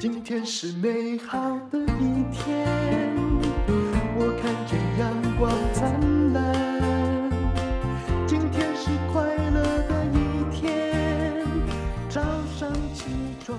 今天是美好的一天，我看见阳光灿烂。今天是快乐的一天，早上起床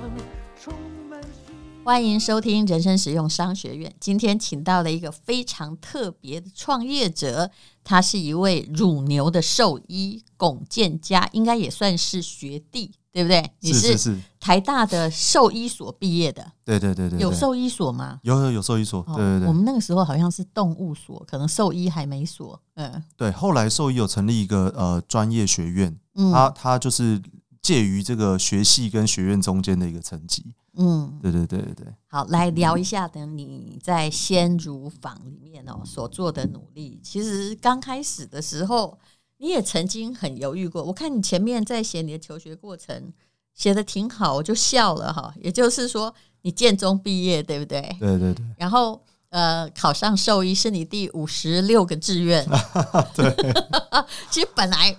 充满希望。欢迎收听人生使用商学院。今天请到了一个非常特别的创业者，他是一位乳牛的兽医龚建嘉，应该也算是学弟。对不对？你是台大的兽医所毕业的。对对对对，有兽医所吗？有有有兽医所。对对对，我们那个时候好像是动物所，可能兽医还没所。嗯，对。后来兽医有成立一个呃专业学院，它它就是介于这个学系跟学院中间的一个层级。嗯，对对对对对。好，来聊一下，等你在先乳坊里面哦所做的努力。其实刚开始的时候。你也曾经很犹豫过，我看你前面在写你的求学过程，写的挺好，我就笑了哈。也就是说，你建中毕业，对不对？对对对。然后呃，考上兽医是你第五十六个志愿。对。其实本来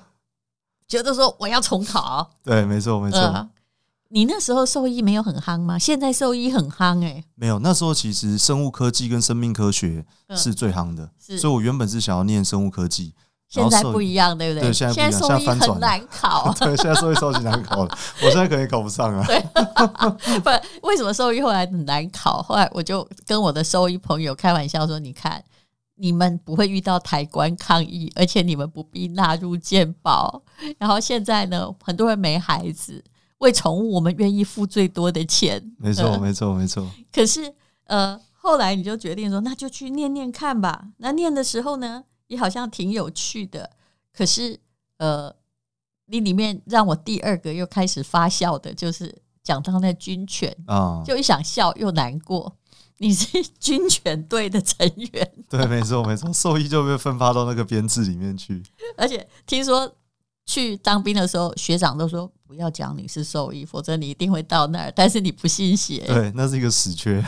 觉得说我要重考。对，没错没错。呃，你那时候兽医没有很夯吗？现在兽医很夯哎、欸。没有，那时候其实生物科技跟生命科学是最夯的，嗯，所以我原本是想要念生物科技。现在不一样，对不对？对，现在不一样，现在翻转，很难考。对，现在兽医超级难考，我现在可能考不上啊。对，不，为什么兽医后来很难考？后来我就跟我的兽医朋友开玩笑说：“你看，你们不会遇到台关抗议，而且你们不必纳入健保。然后现在呢，很多人没孩子，为宠物我们愿意付最多的钱。没错，没错，没错。可是，呃，后来你就决定说，那就去念念看吧。那念的时候呢？”你好像挺有趣的，可是呃，你里面让我第二个又开始发笑的，就是讲到那军犬啊，就一想笑又难过。你是军犬队的成员，对，没错没错，兽医就被分发到那个编制里面去。而且听说去当兵的时候，学长都说不要讲你是兽医，否则你一定会到那儿。但是你不信邪，对，那是一个死缺。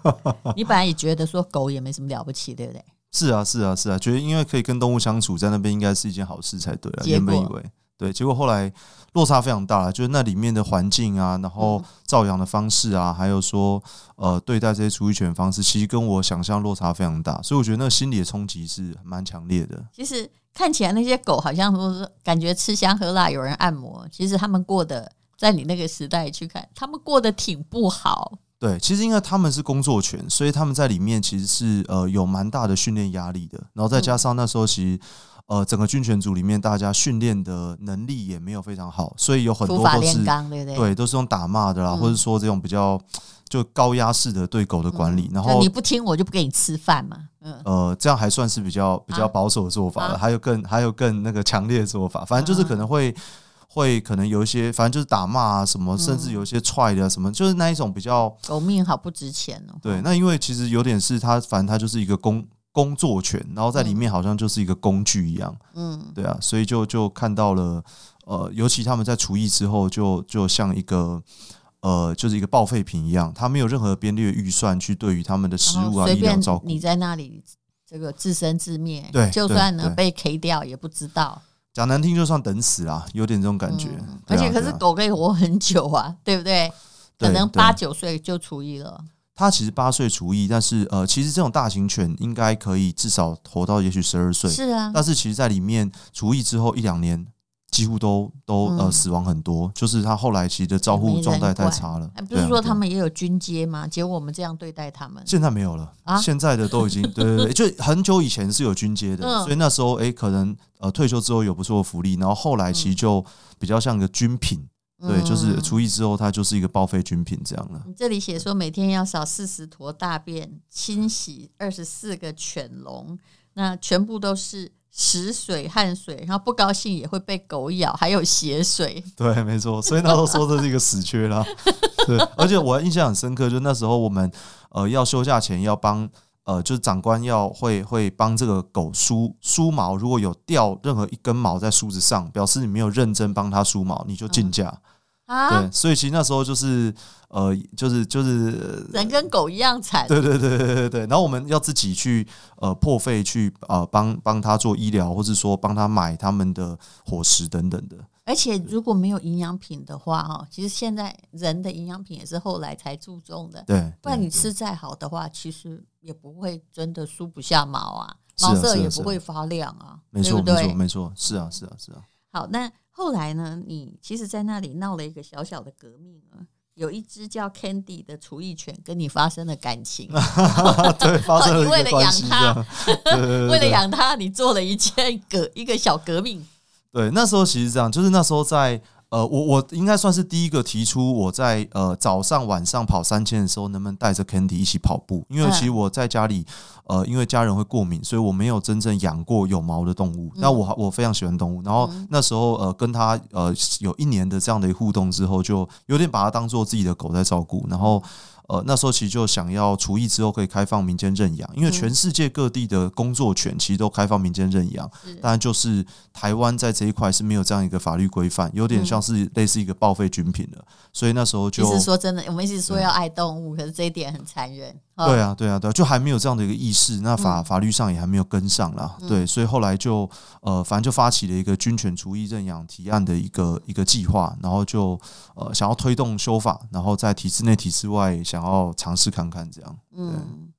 你本来也觉得说狗也没什么了不起，对不对？是啊，是啊，是啊，觉得因为可以跟动物相处，在那边应该是一件好事才对啊。原本以为对，结果后来落差非常大，就是那里面的环境啊，然后照养的方式啊，还有说呃对待这些处理犬的方式，其实跟我想象落差非常大，所以我觉得那个心理的冲击是蛮强烈的。其实看起来那些狗好像说是感觉吃香喝辣，有人按摩，其实他们过得在你那个时代去看，他们过得挺不好。对，其实因为他们是工作犬，所以他们在里面其实是呃有蛮大的训练压力的。然后再加上那时候其实呃整个军犬组里面大家训练的能力也没有非常好，所以有很多都是对，对，对都是用打骂的啦，嗯、或者说这种比较就高压式的对狗的管理。嗯、然后你不听我就不给你吃饭嘛。嗯，呃，这样还算是比较比较保守的做法了。啊、还有更还有更那个强烈的做法，反正就是可能会。会可能有一些，反正就是打骂啊什么，甚至有一些踹的什么，就是那一种比较狗命好不值钱哦。对，那因为其实有点是他，反正他就是一个工工作犬，然后在里面好像就是一个工具一样。嗯，对啊，所以就就看到了，呃，尤其他们在厨艺之后，就就像一个呃，就是一个报废品一样，他没有任何编列预算去对于他们的食物啊、医疗照顾。你在那里这个自生自灭，对，就算呢被 K 掉也不知道。讲难听就算等死啦，有点这种感觉。嗯、而且可是狗可以活很久啊，对不对？对可能八九岁就除役了。它其实八岁除役，但是呃，其实这种大型犬应该可以至少活到也许十二岁。是啊，但是其实在里面除役之后一两年。几乎都都呃死亡很多，就是他后来其实的照护状态太差了。不是说他们也有军阶吗？结果我们这样对待他们，现在没有了啊！现在的都已经对对对，就很久以前是有军阶的，所以那时候哎，可能呃退休之后有不错的福利，然后后来其实就比较像个军品，对，就是除役之后它就是一个报废军品这样了。你这里写说每天要扫四十坨大便，清洗二十四个犬笼，那全部都是。屎水、汗水，然后不高兴也会被狗咬，还有血水。对，没错，所以那时候说这是一个死缺啦。对，而且我印象很深刻，就那时候我们呃要休假前要帮呃就是长官要会会帮这个狗梳梳毛，如果有掉任何一根毛在梳子上，表示你没有认真帮它梳毛，你就进价。嗯啊，对，所以其实那时候就是，呃，就是就是人跟狗一样惨。对对对对对对。然后我们要自己去呃破费去呃帮帮他做医疗，或者说帮他买他们的伙食等等的。而且如果没有营养品的话，哈，其实现在人的营养品也是后来才注重的。对，不然你吃再好的话，其实也不会真的梳不下毛啊，毛色也不会发亮啊。没错，没错，没错，是啊，是啊，是啊。好，那后来呢？你其实，在那里闹了一个小小的革命啊。有一只叫 Candy 的厨艺犬跟你发生了感情，对，发生了关系。为了养它，为了养它，你做了一件革一个小革命。对，那时候其实这样，就是那时候在。呃，我我应该算是第一个提出我在呃早上晚上跑三千的时候，能不能带着 Candy 一起跑步？因为其实我在家里，呃，因为家人会过敏，所以我没有真正养过有毛的动物。那我我非常喜欢动物，然后那时候呃跟他呃有一年的这样的互动之后，就有点把它当做自己的狗在照顾，然后。呃，那时候其实就想要除役之后可以开放民间认养，因为全世界各地的工作犬其实都开放民间认养，当然就是台湾在这一块是没有这样一个法律规范，有点像是类似一个报废军品了。所以那时候就其实说真的，我们一直说要爱动物，可是这一点很残忍。对啊，对啊，对啊，就还没有这样的一个意识，那法法律上也还没有跟上啦。对，所以后来就呃，反正就发起了一个军犬除役认养提案的一个一个计划，然后就呃想要推动修法，然后在体制内、体制外想要尝试看看这样。嗯，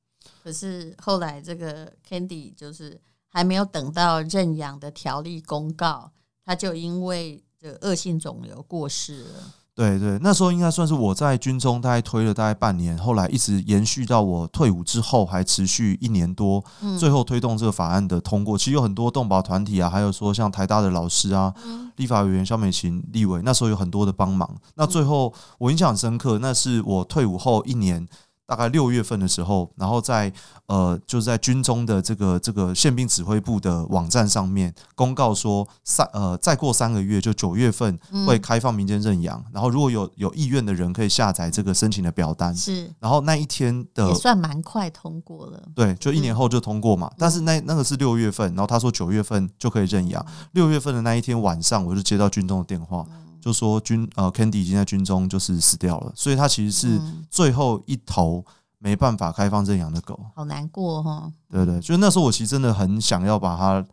可是后来这个 Candy 就是还没有等到认养的条例公告，他就因为这个恶性肿瘤过世了。对对，那时候应该算是我在军中大概推了大概半年，后来一直延续到我退伍之后，还持续一年多，最后推动这个法案的通过。其实有很多动保团体啊，还有说像台大的老师啊，立法委员肖美琴立委，那时候有很多的帮忙。那最后我印象很深刻，那是我退伍后一年。大概六月份的时候，然后在呃，就是在军中的这个这个宪兵指挥部的网站上面公告说，三呃再过三个月就九月份会开放民间认养，嗯、然后如果有有意愿的人可以下载这个申请的表单，是，然后那一天的也算蛮快通过了，对，就一年后就通过嘛。嗯、但是那那个是六月份，然后他说九月份就可以认养，六月份的那一天晚上我就接到军中的电话。嗯就说军呃，Candy 已经在军中就是死掉了，所以他其实是最后一头没办法开放认养的狗，嗯、好难过哈、哦。对对，就是那时候我其实真的很想要把它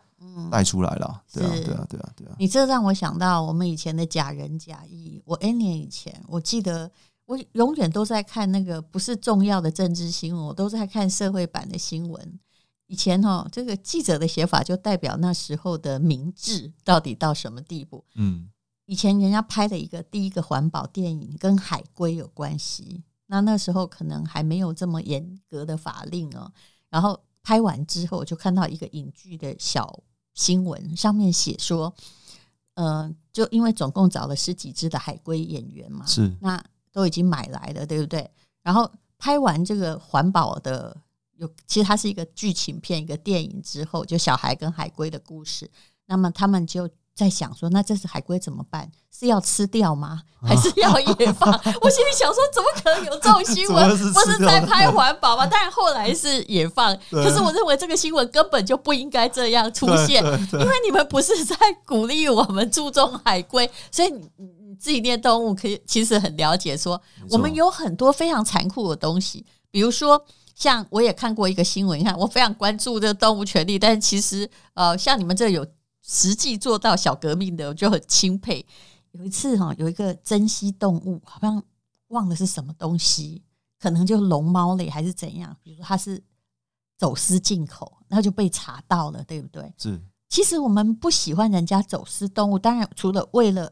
带出来了。对啊，对啊，对啊，对啊。你这让我想到我们以前的假仁假义。我 N 年以前，我记得我永远都在看那个不是重要的政治新闻，我都在看社会版的新闻。以前哈、哦，这个记者的写法就代表那时候的明智到底到什么地步？嗯。以前人家拍的一个第一个环保电影跟海龟有关系，那那时候可能还没有这么严格的法令哦。然后拍完之后，就看到一个影剧的小新闻，上面写说，呃，就因为总共找了十几只的海龟演员嘛，是那都已经买来了，对不对？然后拍完这个环保的，有其实它是一个剧情片，一个电影之后，就小孩跟海龟的故事，那么他们就。在想说，那这是海龟怎么办？是要吃掉吗？还是要野放？我心里想说，怎么可能有这种新闻？不是在拍环保吗？但后来是野放。可是我认为这个新闻根本就不应该这样出现，因为你们不是在鼓励我们注重海龟，所以你你自己念动物可以其实很了解，说我们有很多非常残酷的东西，比如说像我也看过一个新闻，你看我非常关注这个动物权利，但是其实呃，像你们这有。实际做到小革命的，我就很钦佩。有一次哈，有一个珍稀动物，好像忘了是什么东西，可能就龙猫类还是怎样。比如说它是走私进口，然后就被查到了，对不对？是。其实我们不喜欢人家走私动物，当然除了为了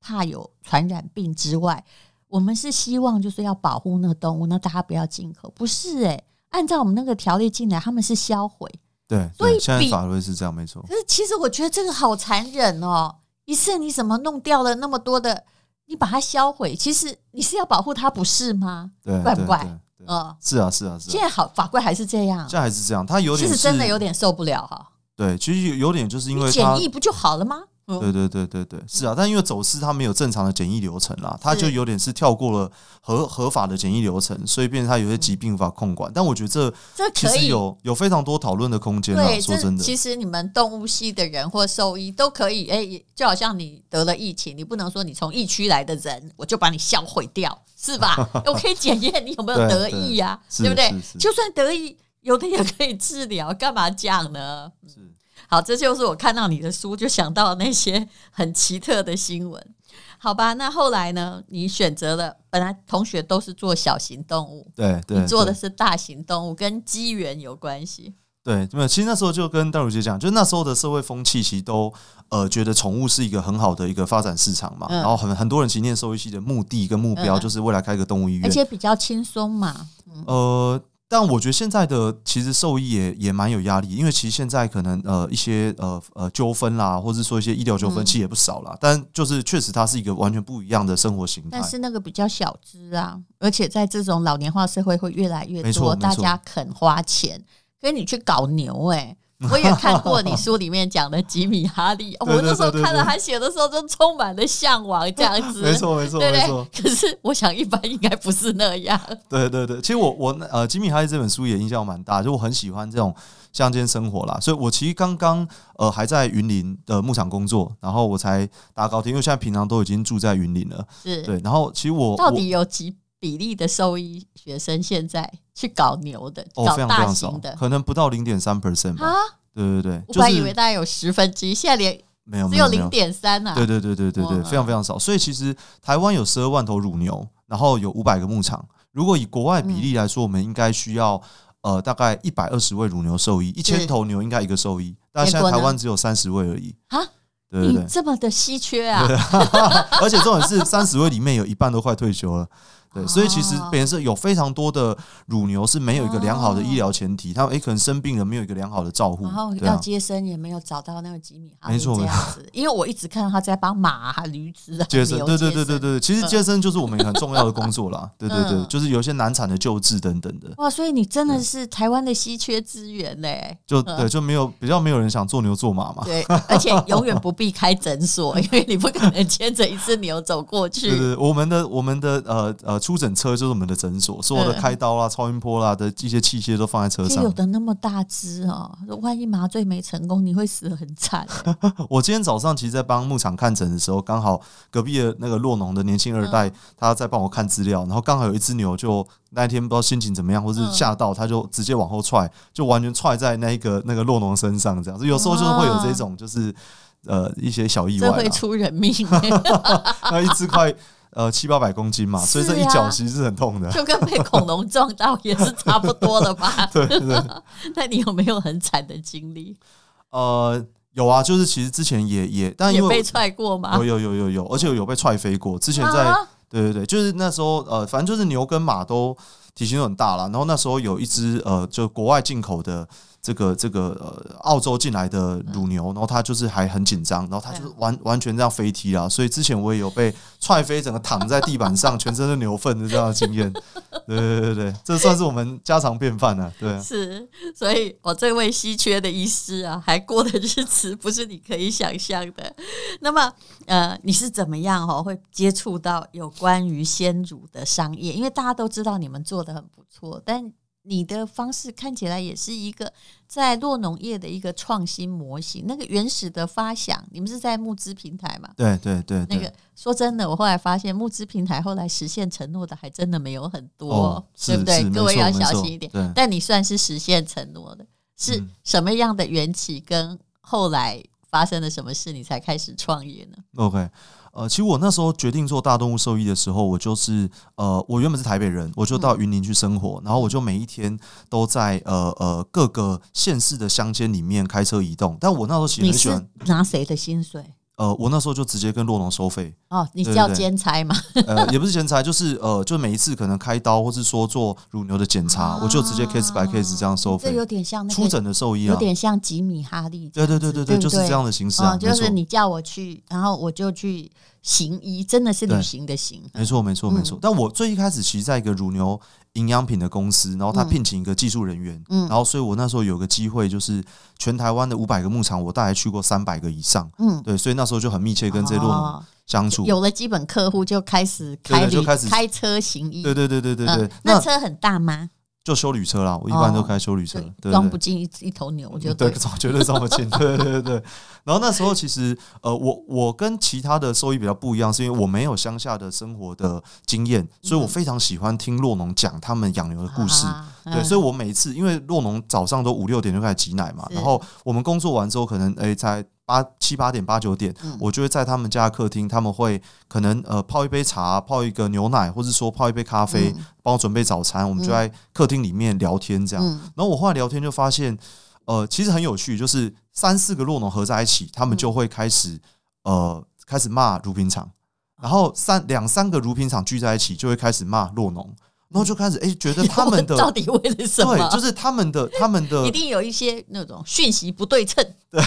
怕有传染病之外，我们是希望就是要保护那个动物，那大家不要进口。不是诶、欸，按照我们那个条例进来，他们是销毁。对，所以现在法律是这样，没错。可是其实我觉得这个好残忍哦！一次你怎么弄掉了那么多的？你把它销毁，其实你是要保护它，不是吗？对，怪不怪？嗯，是啊，是啊，是啊。现在好，法规还是这样。现在还是这样，他有点，其实真的有点受不了哈。对，其实有点就是因为简易不就好了吗？对对对对对，是啊，但因为走私它没有正常的检疫流程啦，它就有点是跳过了合合法的检疫流程，所以变成它有些疾病无法控管。但我觉得这这其实有有非常多讨论的空间啊。说真的，其实你们动物系的人或兽医都可以，哎，就好像你得了疫情，你不能说你从疫区来的人，我就把你销毁掉，是吧？我可以检验你有没有得疫呀，对不对？就算得疫，有的也可以治疗，干嘛讲呢？是。好，这就是我看到你的书就想到那些 很奇特的新闻。好吧，那后来呢？你选择了本来同学都是做小型动物，对对，你做的是大型动物，跟机缘有关系。对，没有。其实那时候就跟戴如姐讲，就那时候的社会风气其实都呃觉得宠物是一个很好的一个发展市场嘛。嗯、然后很很多人其实念兽医系的目的跟目标就是未来开个动物医院，而且比较轻松嘛。嗯、呃。但我觉得现在的其实兽医也也蛮有压力，因为其实现在可能呃一些呃呃纠纷啦，或者说一些医疗纠纷，其实也不少啦。嗯、但就是确实它是一个完全不一样的生活形态。但是那个比较小资啊，而且在这种老年化社会会越来越多，大家肯花钱，跟你去搞牛诶、欸。我也看过你书里面讲的吉米哈利，我那时候看了他写的时候，就充满了向往这样子。没错，没错，没错。可是我想一般应该不是那样。对对对，其实我我呃，吉米哈利这本书也影响蛮大，就我很喜欢这种乡间生活啦。所以我其实刚刚呃还在云林的牧场工作，然后我才搭高铁，因为现在平常都已经住在云林了。是对，然后其实我到底有几比例的兽医学生现在去搞牛的，哦，搞大型的，非常非常少，可能不到零点三 percent 吧。对对对，我还以为大概有十分之一，现在连没有，只有零点三啊。对对对对对对，非常非常少。所以其实台湾有十二万头乳牛，然后有五百个牧场。如果以国外比例来说，我们应该需要呃大概一百二十位乳牛兽医，一千头牛应该一个兽医。但现在台湾只有三十位而已啊。对对对，这么的稀缺啊！而且重点是三十位里面有一半都快退休了。对，所以其实本身有非常多的乳牛是没有一个良好的医疗前提，他们诶可能生病了，没有一个良好的照顾，然后要接生也没有找到那个吉米哈利这样子，因为我一直看到他在帮马、啊驴子啊接生，对对对对对，其实接生就是我们很重要的工作啦，对对对，就是有些难产的救治等等的。哇，所以你真的是台湾的稀缺资源嘞，就对，就没有比较没有人想做牛做马嘛，对，而且永远不必开诊所，因为你不可能牵着一只牛走过去。对对，我们的我们的呃呃出诊车就是我们。的诊所，所有的开刀啦、超音波啦的一些器械都放在车上。有的那么大只哦，万一麻醉没成功，你会死得很惨。我今天早上其实，在帮牧场看诊的时候，刚好隔壁的那个洛农的年轻二代，他在帮我看资料，然后刚好有一只牛，就那一天不知道心情怎么样，或是吓到，他就直接往后踹，就完全踹在那个那个洛农身上，这样子。有时候就是会有这种，就是呃一些小意外，会出人命。那一只快。呃，七八百公斤嘛，所以这一脚其实是很痛的，就跟被恐龙撞到也是差不多了吧？对对。那你有没有很惨的经历？呃，有啊，就是其实之前也也，但因为也被踹过嘛？有有有有有，而且有被踹飞过。之前在，对对对，就是那时候呃，反正就是牛跟马都体型都很大了，然后那时候有一只呃，就国外进口的。这个这个呃，澳洲进来的乳牛，然后它就是还很紧张，然后它就是完完全这样飞踢啊，所以之前我也有被踹飞，整个躺在地板上，全身是牛粪的这样的经验。对对对对，这算是我们家常便饭啊。对，是，所以我这位稀缺的医师啊，还过的日子 不是你可以想象的。那么呃，你是怎么样哦，会接触到有关于鲜乳的商业？因为大家都知道你们做的很不错，但你的方式看起来也是一个在酪农业的一个创新模型。那个原始的发想，你们是在募资平台嘛？对对对，对。那个说真的，我后来发现募资平台后来实现承诺的还真的没有很多，哦、对不对？各位要小心一点。但你算是实现承诺的，是什么样的缘起？跟后来发生了什么事，你才开始创业呢？OK。呃，其实我那时候决定做大动物兽医的时候，我就是呃，我原本是台北人，我就到云林去生活，然后我就每一天都在呃呃各个县市的乡间里面开车移动。但我那时候其实很喜欢拿谁的薪水？呃，我那时候就直接跟洛农收费。哦，你叫兼差吗？呃，也不是兼差，就是呃，就每一次可能开刀，或是说做乳牛的检查，我就直接 case by case 这样收费。这有点像那出诊的兽医啊，有点像吉米哈利。对对对对对，就是这样的形式啊。就是你叫我去，然后我就去行医，真的是旅行的行。没错没错没错。但我最一开始其实在一个乳牛营养品的公司，然后他聘请一个技术人员，然后所以我那时候有个机会，就是全台湾的五百个牧场，我大概去过三百个以上。嗯，对，所以那时候就很密切跟这些酪农相处，有了基本客户就开始开就开始开车行医。对对对对对对。那车很大吗？就修旅车啦，我一般都开修旅车，哦、对，装不进一一头牛，我觉得对，绝对装不进，对对对对。然后那时候其实，呃，我我跟其他的兽医比较不一样，是因为我没有乡下的生活的经验，所以我非常喜欢听洛农讲他们养牛的故事。对，所以我每次因为洛农早上都五六点就开始挤奶嘛，然后我们工作完之后，可能诶在。八七八点八九点，我就会在他们家的客厅，他们会可能呃泡一杯茶，泡一个牛奶，或者说泡一杯咖啡，帮我准备早餐。我们就在客厅里面聊天这样。然后我后来聊天就发现，呃，其实很有趣，就是三四个洛农合在一起，他们就会开始呃开始骂乳品厂，然后三两三个乳品厂聚在一起，就会开始骂洛农。然后就开始哎，觉得 他们的到底为了什么？对，就是他们的他们的一定有一些那种讯息不对称。对，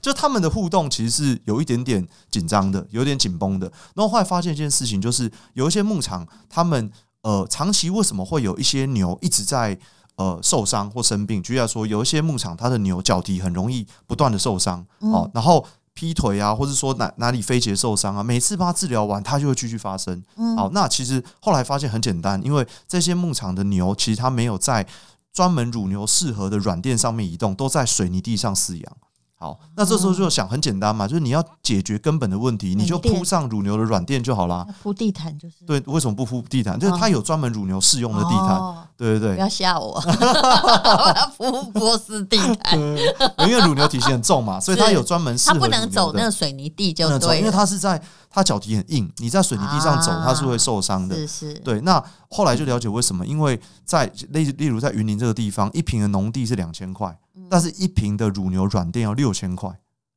就他们的互动其实是有一点点紧张的，有点紧绷的。然后后来发现一件事情，就是有一些牧场，他们呃长期为什么会有一些牛一直在呃受伤或生病？举例来说，有一些牧场，它的牛脚蹄很容易不断的受伤哦，然后。劈腿啊，或者说哪哪里飞节受伤啊，每次帮他治疗完，他就会继续发生。嗯，好，那其实后来发现很简单，因为这些牧场的牛其实它没有在专门乳牛适合的软垫上面移动，都在水泥地上饲养。好，那这时候就想很简单嘛，就是你要解决根本的问题，你就铺上乳牛的软垫就好啦。铺地毯就是对，为什么不铺地毯？就是它有专门乳牛适用的地毯。对对对，不要吓我，我要铺波斯地毯。因为乳牛体型很重嘛，所以它有专门适合。它不能走那个水泥地，就对，因为它是在它脚底很硬，你在水泥地上走，它是会受伤的。是是。对，那后来就了解为什么，因为在例例如在云林这个地方，一坪的农地是两千块。但是一坪的乳牛软垫要六千块，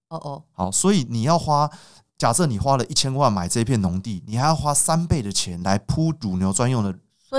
哦哦，好，所以你要花，假设你花了一千万买这片农地，你还要花三倍的钱来铺乳牛专用的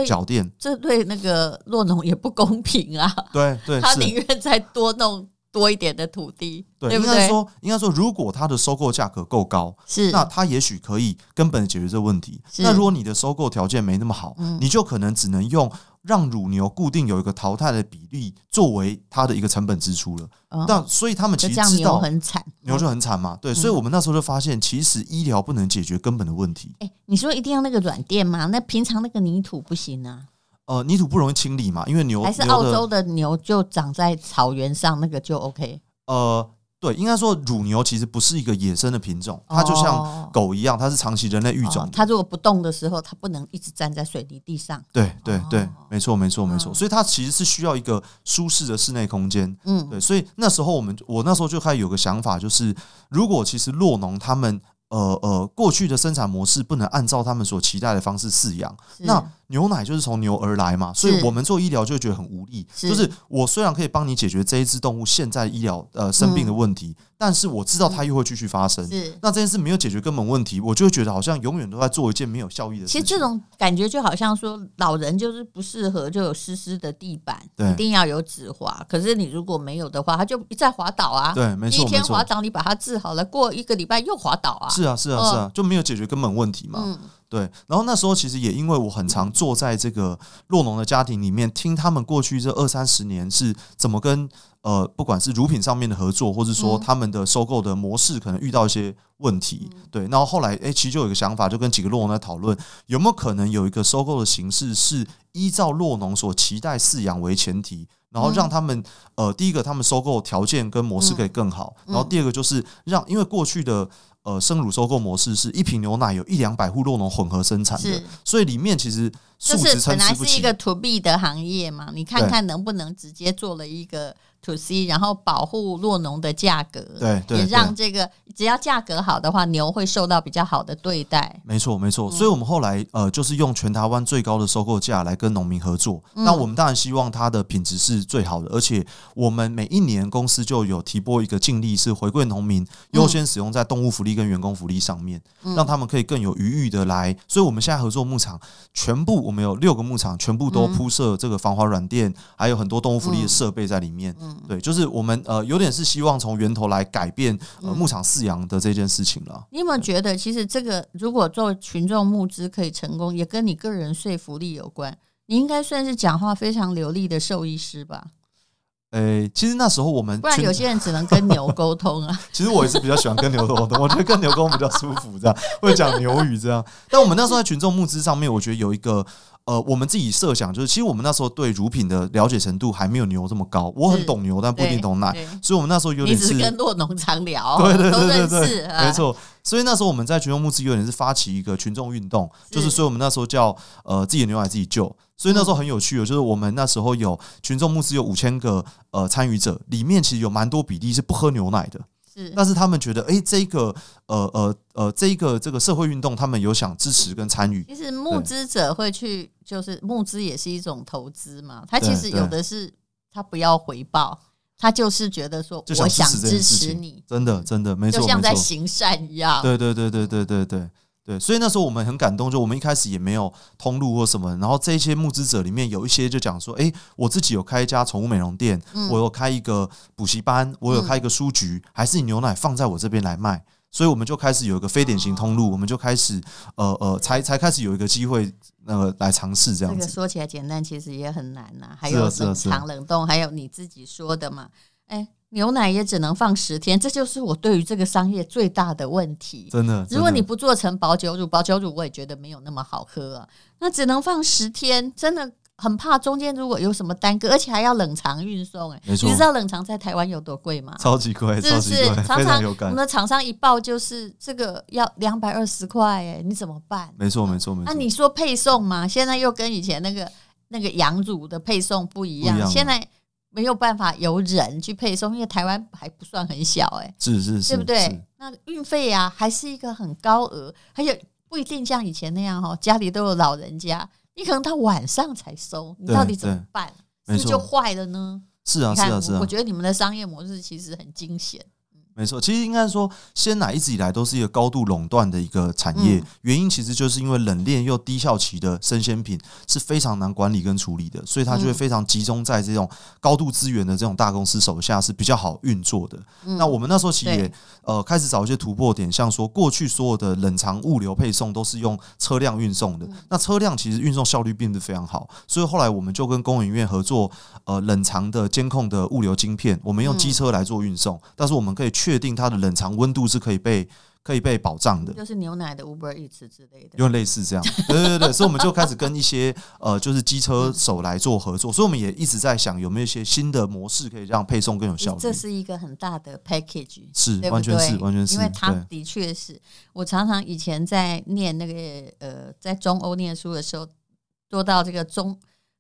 脚垫，这对那个酪农也不公平啊。对对，他宁愿再多弄多一点的土地，对，对不对？应该说，应该说，如果它的收购价格够高，是，那它也许可以根本解决这个问题。那如果你的收购条件没那么好，嗯，你就可能只能用。让乳牛固定有一个淘汰的比例，作为它的一个成本支出了。那所以他们其实知道牛很惨，牛就很惨嘛。对，所以我们那时候就发现，其实医疗不能解决根本的问题。哎，你说一定要那个软垫吗？那平常那个泥土不行啊？呃，泥土不容易清理嘛，因为牛还是澳洲的牛就长在草原上，那个就 OK。呃。对，应该说乳牛其实不是一个野生的品种，它就像狗一样，它是长期人类育种。它如果不动的时候，它不能一直站在水泥地上。对对对，没错没错没错，所以它其实是需要一个舒适的室内空间。嗯，对，所以那时候我们我那时候就开始有个想法，就是如果其实洛农他们。呃呃，过去的生产模式不能按照他们所期待的方式饲养，那牛奶就是从牛而来嘛，所以我们做医疗就会觉得很无力。就是我虽然可以帮你解决这一只动物现在医疗呃生病的问题，但是我知道它又会继续发生。是那这件事没有解决根本问题，我就会觉得好像永远都在做一件没有效益的事情。其实这种感觉就好像说，老人就是不适合就有湿湿的地板，一定要有止滑。可是你如果没有的话，他就一再滑倒啊。对，没错，第一天滑倒，你把它治好了，过一个礼拜又滑倒啊。是啊，是啊，是啊，就没有解决根本问题嘛。嗯，对。然后那时候其实也因为我很常坐在这个洛农的家庭里面，听他们过去这二三十年是怎么跟呃，不管是乳品上面的合作，或者说他们的收购的模式可能遇到一些问题。对。然后后来，哎，其实就有一个想法，就跟几个洛农在讨论，有没有可能有一个收购的形式是依照洛农所期待饲养为前提，然后让他们呃，第一个他们收购条件跟模式可以更好，然后第二个就是让，因为过去的。呃，生乳收购模式是一瓶牛奶有一两百户肉农混合生产的，所以里面其实就是本来是一个 to B 的行业嘛，你看看能不能直接做了一个。To C，然后保护洛农的价格，对，对，也让这个只要价格好的话，牛会受到比较好的对待。没错，没错。所以，我们后来呃，就是用全台湾最高的收购价来跟农民合作。那我们当然希望它的品质是最好的，而且我们每一年公司就有提拨一个净利，是回馈农民，优先使用在动物福利跟员工福利上面，让他们可以更有余裕的来。所以，我们现在合作牧场全部，我们有六个牧场，全部都铺设这个防滑软垫，还有很多动物福利的设备在里面。对，就是我们呃，有点是希望从源头来改变呃牧场饲养的这件事情了。你有没有觉得，其实这个如果做群众募资可以成功，也跟你个人说服力有关？你应该算是讲话非常流利的兽医师吧？诶、欸，其实那时候我们，不然有些人只能跟牛沟通啊。其实我也是比较喜欢跟牛沟通，我觉得跟牛沟通比较舒服，这样会讲牛语这样。但我们那时候在群众募资上面，我觉得有一个。呃，我们自己设想就是，其实我们那时候对乳品的了解程度还没有牛这么高。我很懂牛，但不一定懂奶，所以我们那时候有点是，是跟洛农场聊，对对对对对，对没错。所以那时候我们在群众募资有点是发起一个群众运动，就是所以我们那时候叫呃自己的牛奶自己救。所以那时候很有趣的，就是我们那时候有群众募资有五千个呃参与者，里面其实有蛮多比例是不喝牛奶的。是，但是他们觉得，哎、欸，这个，呃呃呃，这一个这个社会运动，他们有想支持跟参与。其实募资者会去，就是募资也是一种投资嘛。他其实有的是他不要回报，他就是觉得说，我想支持你，真的真的没错，就像在行善一样。对对对对对对对。对，所以那时候我们很感动，就我们一开始也没有通路或什么，然后这些募资者里面有一些就讲说，哎，我自己有开一家宠物美容店，我有开一个补习班，我有开一个书局，还是以牛奶放在我这边来卖，所以我们就开始有一个非典型通路，我们就开始呃呃，才才开始有一个机会那个来尝试这样子。这个说起来简单，其实也很难呐，还有冷藏冷冻，还有你自己说的嘛，哎。牛奶也只能放十天，这就是我对于这个商业最大的问题。真的，如果你不做成保酒乳，保酒乳我也觉得没有那么好喝啊。那只能放十天，真的很怕中间如果有什么耽搁，而且还要冷藏运送。哎，你知道冷藏在台湾有多贵吗？超级贵，是不是？常常我们的厂商一报就是这个要两百二十块，哎，你怎么办？没错，没错，没错。那你说配送吗？现在又跟以前那个那个羊乳的配送不一样，现在。没有办法由人去配送，因为台湾还不算很小，欸，哎，是是是，对不对？那运费呀，还是一个很高额，还有不一定像以前那样哈，家里都有老人家，你可能到晚上才收，你到底怎么办？是不是就坏了呢？是啊，是啊，是啊。我觉得你们的商业模式其实很惊险。没错，其实应该说，鲜奶一直以来都是一个高度垄断的一个产业。原因其实就是因为冷链又低效期的生鲜品是非常难管理跟处理的，所以它就会非常集中在这种高度资源的这种大公司手下是比较好运作的。那我们那时候其实也呃开始找一些突破点，像说过去所有的冷藏物流配送都是用车辆运送的，那车辆其实运送效率并不是非常好，所以后来我们就跟工研院合作，呃，冷藏的监控的物流晶片，我们用机车来做运送，但是我们可以确定它的冷藏温度是可以被可以被保障的，就是牛奶的 Uber Eats 之类的，因为类似这样，对对对，所以我们就开始跟一些 呃，就是机车手来做合作，所以我们也一直在想有没有一些新的模式可以让配送更有效率。这是一个很大的 package，是完全是完全是，因为它的确是。我常常以前在念那个呃，在中欧念书的时候，做到这个中。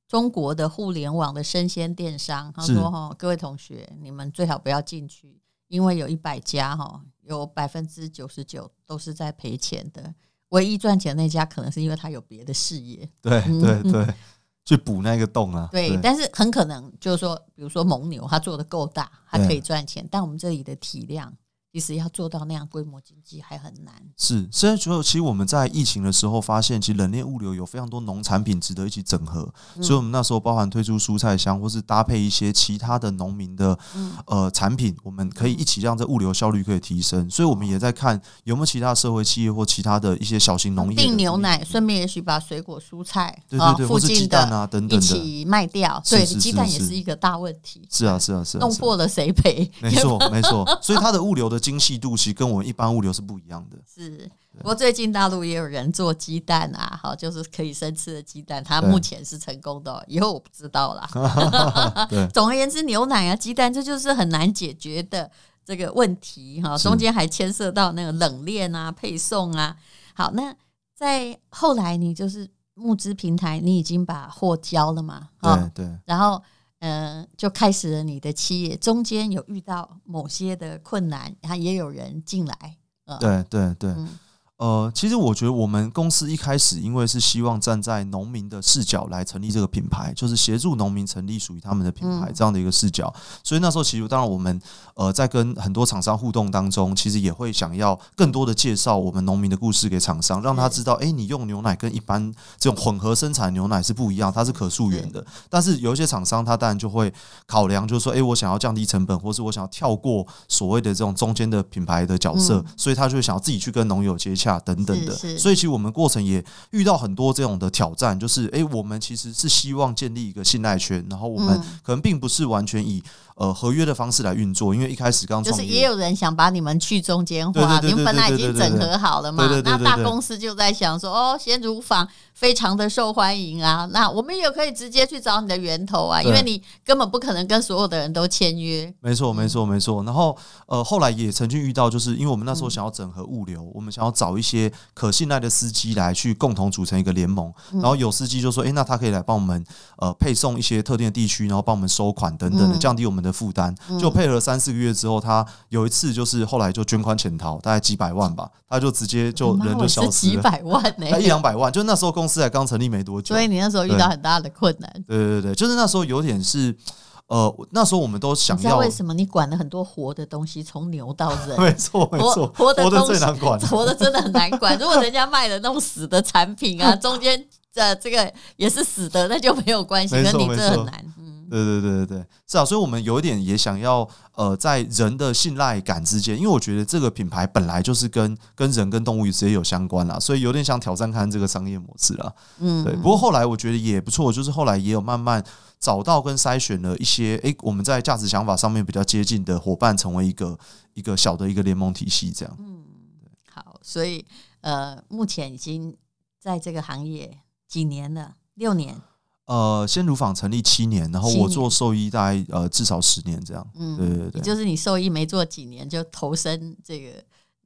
中国的互联网的生鲜电商，他说：“哈，各位同学，你们最好不要进去，因为有一百家哈，有百分之九十九都是在赔钱的。唯一赚钱的那家，可能是因为他有别的事业。对对对，去补那个洞啊。对，但是很可能就是说，比如说蒙牛，他做的够大，它可以赚钱，但我们这里的体量。”其实要做到那样规模经济还很难。是，虽然说其实我们在疫情的时候发现，其实冷链物流有非常多农产品值得一起整合，嗯、所以我们那时候包含推出蔬菜箱，或是搭配一些其他的农民的、嗯、呃产品，我们可以一起让这物流效率可以提升。所以我们也在看有没有其他社会企业或其他的一些小型农业订牛奶，顺便也许把水果蔬菜对对对，附近的鸡蛋啊等等的一起卖掉。对，鸡蛋也是一个大问题。是啊是啊是啊，弄破了谁赔？没错 没错，所以它的物流的精细度其实跟跟我们一般物流是不一样的。是，不过最近大陆也有人做鸡蛋啊，好，就是可以生吃的鸡蛋，它目前是成功的，以后我不知道啦。对，总而言之，牛奶啊、鸡蛋，这就是很难解决的这个问题哈。中间还牵涉到那个冷链啊、配送啊。好，那在后来，你就是募资平台，你已经把货交了嘛？对对，然后。嗯、呃，就开始了你的企业，中间有遇到某些的困难，然后也有人进来。呃、对对对。嗯呃，其实我觉得我们公司一开始因为是希望站在农民的视角来成立这个品牌，就是协助农民成立属于他们的品牌这样的一个视角。所以那时候其实当然我们呃在跟很多厂商互动当中，其实也会想要更多的介绍我们农民的故事给厂商，让他知道，哎，你用牛奶跟一般这种混合生产牛奶是不一样，它是可溯源的。但是有一些厂商他当然就会考量，就是说，哎，我想要降低成本，或是我想要跳过所谓的这种中间的品牌的角色，所以他就会想要自己去跟农友接洽。洽等等的。所以其实我们过程也遇到很多这种的挑战，就是哎，我们其实是希望建立一个信赖圈，然后我们可能并不是完全以。呃，合约的方式来运作，因为一开始刚就是也有人想把你们去中间化，你们本来已经整合好了嘛，那大公司就在想说，哦，鲜乳坊非常的受欢迎啊，那我们也可以直接去找你的源头啊，因为你根本不可能跟所有的人都签约。没错，没错，没错。然后呃，后来也曾经遇到，就是因为我们那时候想要整合物流，嗯、我们想要找一些可信赖的司机来去共同组成一个联盟，然后有司机就说，哎，那他可以来帮我们呃配送一些特定的地区，然后帮我们收款等等的，降低我们的负担，就配合三四个月之后，他有一次就是后来就捐款潜逃，大概几百万吧，他就直接就人就消失了，几百万呢、欸，一两百万，就那时候公司才刚成立没多久，所以你那时候遇到很大的困难。对对对，就是那时候有点是，呃，那时候我们都想要为什么你管了很多活的东西，从牛到人，没错没错，活的东西最难管，活的真的很难管。如果人家卖的那种死的产品啊，中间的这个也是死的，那就没有关系，跟你这很难。对对对对对，是啊，所以我们有一点也想要，呃，在人的信赖感之间，因为我觉得这个品牌本来就是跟跟人跟动物直接有相关啦，所以有点想挑战看这个商业模式啦。嗯，对。不过后来我觉得也不错，就是后来也有慢慢找到跟筛选了一些，诶，我们在价值想法上面比较接近的伙伴，成为一个一个小的一个联盟体系，这样。嗯，好，所以呃，目前已经在这个行业几年了，六年。呃，鲜乳坊成立七年，然后我做兽医大概呃至少十年这样。嗯，对对对，就是你兽医没做几年就投身这个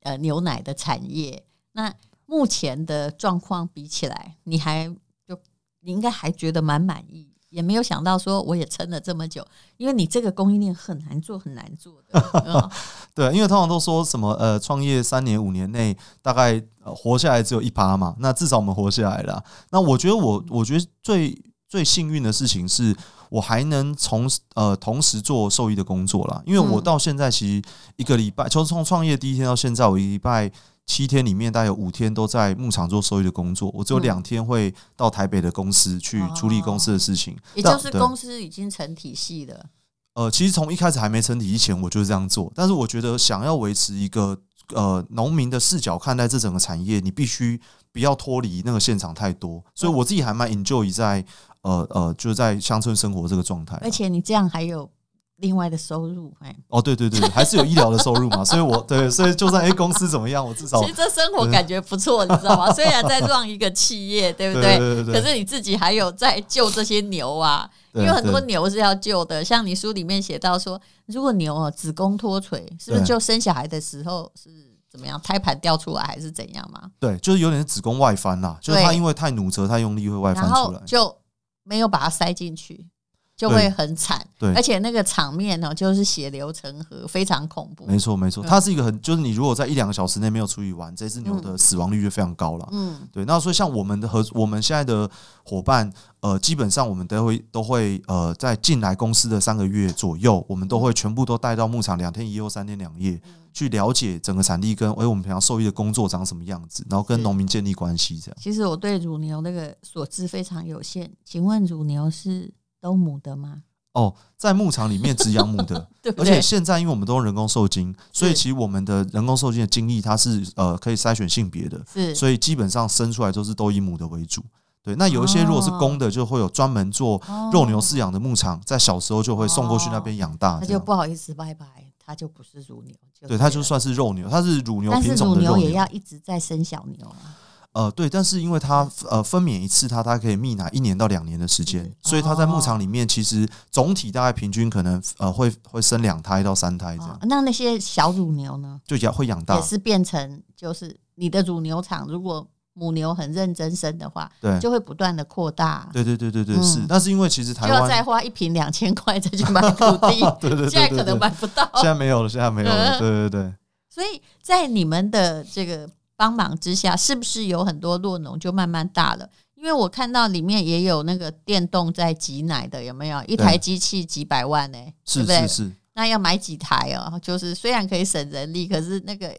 呃牛奶的产业。那目前的状况比起来，你还就你应该还觉得蛮满意，也没有想到说我也撑了这么久，因为你这个供应链很难做，很难做的。嗯、对，因为通常都说什么呃，创业三年五年内大概、呃、活下来只有一趴嘛，那至少我们活下来了。那我觉得我我觉得最。最幸运的事情是我还能从呃同时做兽医的工作啦，因为我到现在其实一个礼拜，从从创业第一天到现在，我一礼拜七天里面大概有五天都在牧场做兽医的工作，我只有两天会到台北的公司去处理公司的事情，也就是公司已经成体系了。呃，其实从一开始还没成体系前，我就是这样做，但是我觉得想要维持一个呃农民的视角看待这整个产业，你必须不要脱离那个现场太多，所以我自己还蛮 enjoy 在。呃呃，就在乡村生活这个状态，而且你这样还有另外的收入，哎，哦，对对对，还是有医疗的收入嘛，所以我对，所以就算 A 公司怎么样，我至少其实这生活感觉不错，你知道吗？虽然在 run 一个企业，对不对？对对对对，可是你自己还有在救这些牛啊，因为很多牛是要救的。像你书里面写到说，如果牛啊子宫脱垂，是不是就生小孩的时候是怎么样？胎盘掉出来还是怎样嘛？对，就是有点子宫外翻啦，就是它因为太努折太用力会外翻出来，就。没有把它塞进去，就会很惨。对，而且那个场面呢，就是血流成河，非常恐怖。没错，没错，它是一个很，就是你如果在一两个小时内没有处理完，这只牛的死亡率就非常高了。嗯，对。那所以像我们的合我们现在的伙伴，呃，基本上我们都会都会呃，在进来公司的三个月左右，我们都会全部都带到牧场两天一夜或三天两夜。去了解整个产地跟哎，我们平常兽医的工作长什么样子，然后跟农民建立关系这样。其实我对乳牛那个所知非常有限，请问乳牛是都母的吗？哦，在牧场里面 只养母的，对对，而且现在因为我们都用人工受精，所以其实我们的人工受精的精液它是呃可以筛选性别的，是，所以基本上生出来都是都以母的为主。对，那有一些如果是公的，就会有专门做肉牛饲养的牧场，在小时候就会送过去那边养大，那就不好意思，拜拜。它就不是乳牛，对，它就算是肉牛，它是乳牛品种的肉牛。乳牛也要一直在生小牛啊。呃，对，但是因为它呃分娩一次，它它可以泌奶一年到两年的时间，所以它在牧场里面其实总体大概平均可能呃会会生两胎到三胎这样。哦。那那些小乳牛呢？就养会养大，也是变成就是你的乳牛场如果。母牛很认真生的话，对，就会不断的扩大。对对对对对，是。那是因为其实台湾就要再花一瓶两千块再去买土地，对对对，现在可能买不到。现在没有了，现在没有了。对对对。所以在你们的这个帮忙之下，是不是有很多落农就慢慢大了？因为我看到里面也有那个电动在挤奶的，有没有？一台机器几百万呢？是是是。那要买几台哦？就是虽然可以省人力，可是那个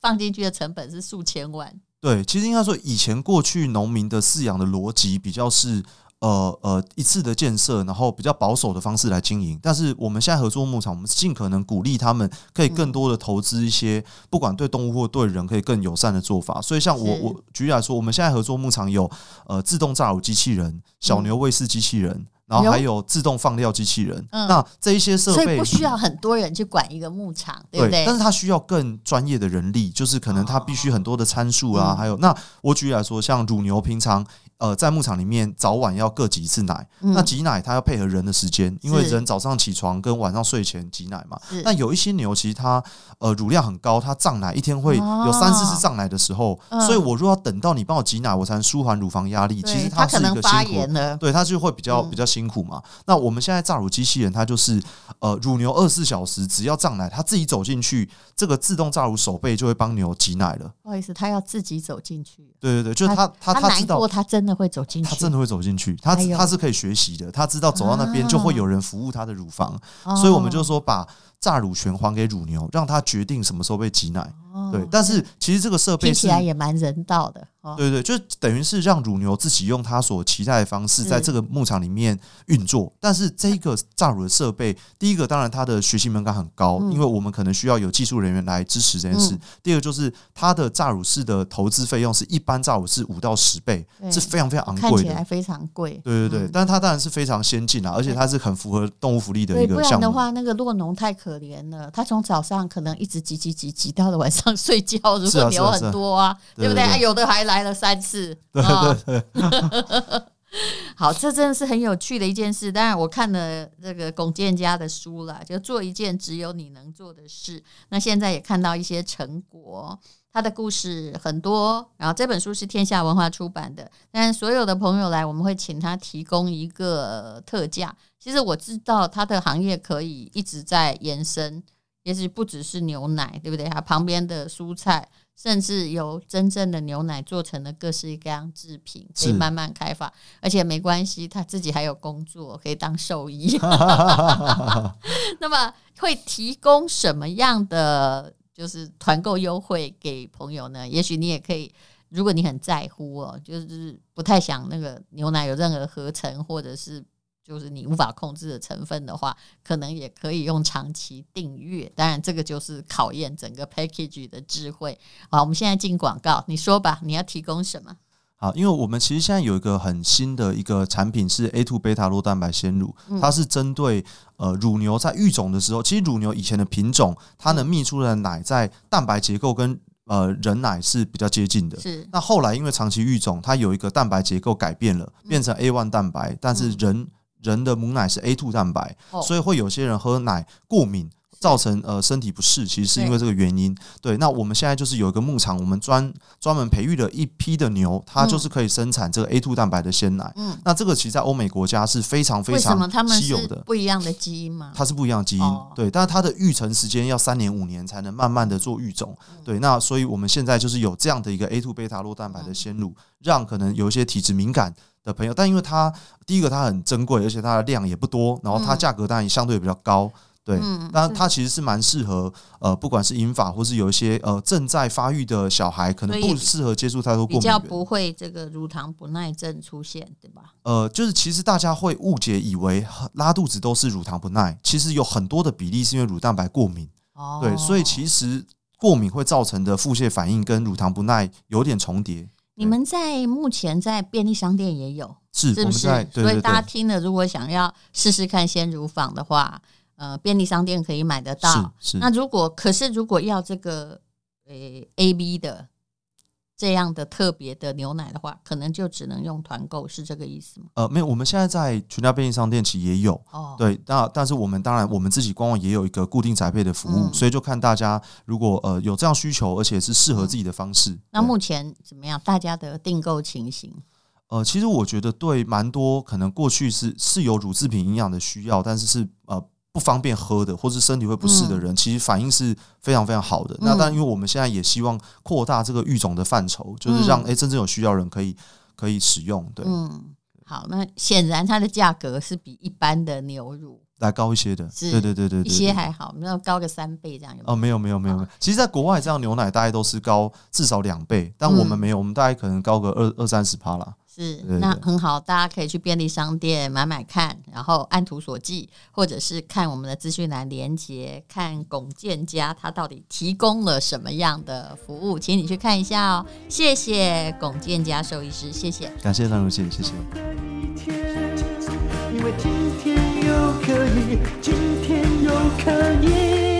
放进去的成本是数千万。对，其实应该说，以前过去农民的饲养的逻辑比较是，呃呃一次的建设，然后比较保守的方式来经营。但是我们现在合作牧场，我们尽可能鼓励他们可以更多的投资一些，不管对动物或对人可以更友善的做法。所以像我我举例来说，我们现在合作牧场有呃自动榨乳机器人、小牛喂饲机器人。然后还有自动放料机器人，嗯、那这一些设备，所以不需要很多人去管一个牧场，对不对？对，但是它需要更专业的人力，就是可能它必须很多的参数啊，哦、还有那我举例来说，像乳牛平常。呃，在牧场里面早晚要各挤一次奶，嗯、那挤奶它要配合人的时间，因为人早上起床跟晚上睡前挤奶嘛。那有一些牛其实它呃乳量很高，它胀奶一天会有三四次胀奶的时候，哦、所以我如果要等到你帮我挤奶，我才能舒缓乳房压力。其实它是一个辛苦，对它就会比较比较辛苦嘛。嗯、那我们现在榨乳机器人，它就是呃乳牛二十四小时只要胀奶，它自己走进去，这个自动榨乳手背就会帮牛挤奶了。不好意思，它要自己走进去。对对对，就是它它它知道它真。真的会走进去，他真的会走进去，他他是可以学习的，他知道走到那边就会有人服务他的乳房，所以我们就说把榨乳权还给乳牛，让他决定什么时候被挤奶。对，但是其实这个设备听起来也蛮人道的。对对，就等于是让乳牛自己用它所期待的方式，在这个牧场里面运作。但是这个炸乳的设备，第一个当然它的学习门槛很高，因为我们可能需要有技术人员来支持这件事。第二个就是它的炸乳室的投资费用是一般炸乳是五到十倍，是非常非常昂贵的，看起来非常贵。对对对，但是它当然是非常先进啊，而且它是很符合动物福利的一个项目。不然的话，那个酪农太可怜了，他从早上可能一直挤挤挤挤到了晚上 睡觉。如果牛很多啊，对不对？有的还来了三次。对对对，好，这真的是很有趣的一件事。当然，我看了这个龚建家的书了，就做一件只有你能做的事。那现在也看到一些成果，他的故事很多。然后这本书是天下文化出版的，但所有的朋友来，我们会请他提供一个特价。其实我知道他的行业可以一直在延伸，也许不只是牛奶，对不对？他旁边的蔬菜。甚至由真正的牛奶做成了各式各样制品，可以慢慢开发，而且没关系，他自己还有工作，可以当兽医。那么会提供什么样的就是团购优惠给朋友呢？也许你也可以，如果你很在乎哦，就是不太想那个牛奶有任何合成或者是。就是你无法控制的成分的话，可能也可以用长期订阅。当然，这个就是考验整个 package 的智慧。好，我们现在进广告，你说吧，你要提供什么？好，因为我们其实现在有一个很新的一个产品是 A two 贝塔酪蛋白鲜乳，它是针对呃乳牛在育种的时候，其实乳牛以前的品种，它能泌出的奶在蛋白结构跟呃人奶是比较接近的。是。那后来因为长期育种，它有一个蛋白结构改变了，变成 A one 蛋白，但是人人的母奶是 A two 蛋白，所以会有些人喝奶过敏，造成呃身体不适，其实是因为这个原因。对，那我们现在就是有一个牧场，我们专专门培育了一批的牛，它就是可以生产这个 A two 蛋白的鲜奶。嗯，那这个其实，在欧美国家是非常非常稀有的，不一样的基因嘛？它是不一样的基因，对，但是它的育成时间要三年五年才能慢慢的做育种。对，那所以我们现在就是有这样的一个 A two 贝塔酪蛋白的鲜乳，让可能有一些体质敏感的朋友，但因为它第一个它很珍贵，而且它的量也不多，然后它价格当然也相对比较高。对，但它其实是蛮适合呃，不管是银发或是有一些呃正在发育的小孩，可能不适合接触太多过敏，比较不会这个乳糖不耐症出现，对吧？呃，就是其实大家会误解以为拉肚子都是乳糖不耐，其实有很多的比例是因为乳蛋白过敏。哦，对，所以其实过敏会造成的腹泻反应跟乳糖不耐有点重叠。你们在目前在便利商店也有，是是不是？对对对，所以大家听了，如果想要试试看鲜乳坊的话。呃，便利商店可以买得到。是，是。那如果可是如果要这个呃 A B 的这样的特别的牛奶的话，可能就只能用团购，是这个意思吗？呃，没有，我们现在在全家便利商店其实也有。哦。对，那但是我们当然我们自己官网也有一个固定宅配的服务，嗯、所以就看大家如果呃有这样需求，而且是适合自己的方式。嗯、那目前怎么样？大家的订购情形？呃，其实我觉得对蛮多可能过去是是有乳制品营养的需要，但是是呃。不方便喝的，或是身体会不适的人，嗯、其实反应是非常非常好的。嗯、那但因为我们现在也希望扩大这个育种的范畴，就是让诶、欸、真正有需要人可以可以使用。对，嗯，好，那显然它的价格是比一般的牛乳来高一些的。是对对对对，对，一些还好，没有高个三倍这样？哦，没有没有没有没有。其实，在国外这样牛奶大概都是高至少两倍，但我们没有，我们大概可能高个二二三十趴啦。是，那很好，大家可以去便利商店买买看，然后按图索骥，或者是看我们的资讯栏连接，看龚建家他到底提供了什么样的服务，请你去看一下哦。谢谢龚建家兽医师，谢谢，感谢张如姐，谢谢。因为今天又可以，今天又可以。